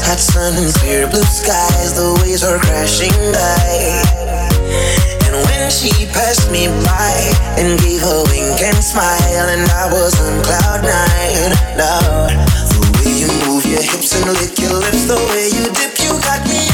hot sun and clear blue skies. The waves are crashing by. And when she passed me by and gave a wink and smile, and I was on cloud nine. Now, the way you move your hips and lick your lips, the way you dip, you got me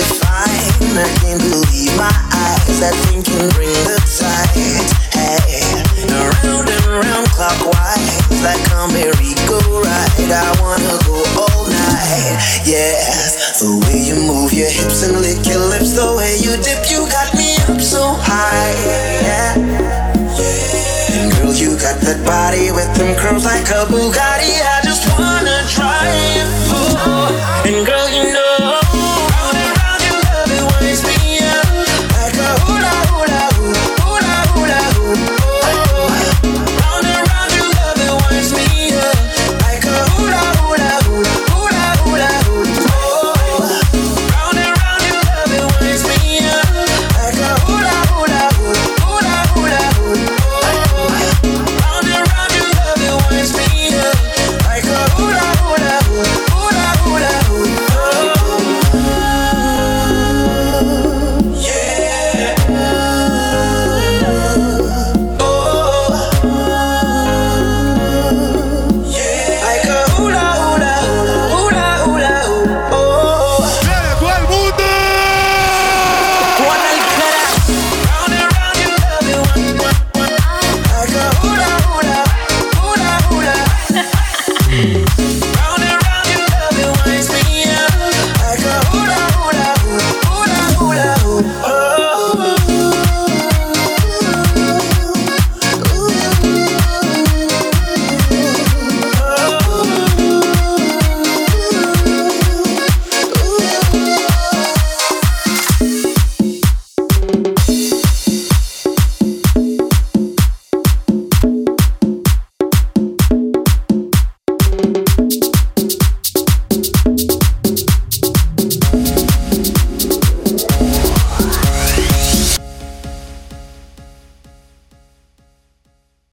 Gravity define. I can't believe my eyes. That thing can bring the tide. Hey, around and round clockwise, like a merry-go-round. I wanna go all night. Yes, the way you move your hips and lick your lips, the way you dip, you got me up so high. Yeah. And girl, you got that body with them curls like a Bugatti. I Oh.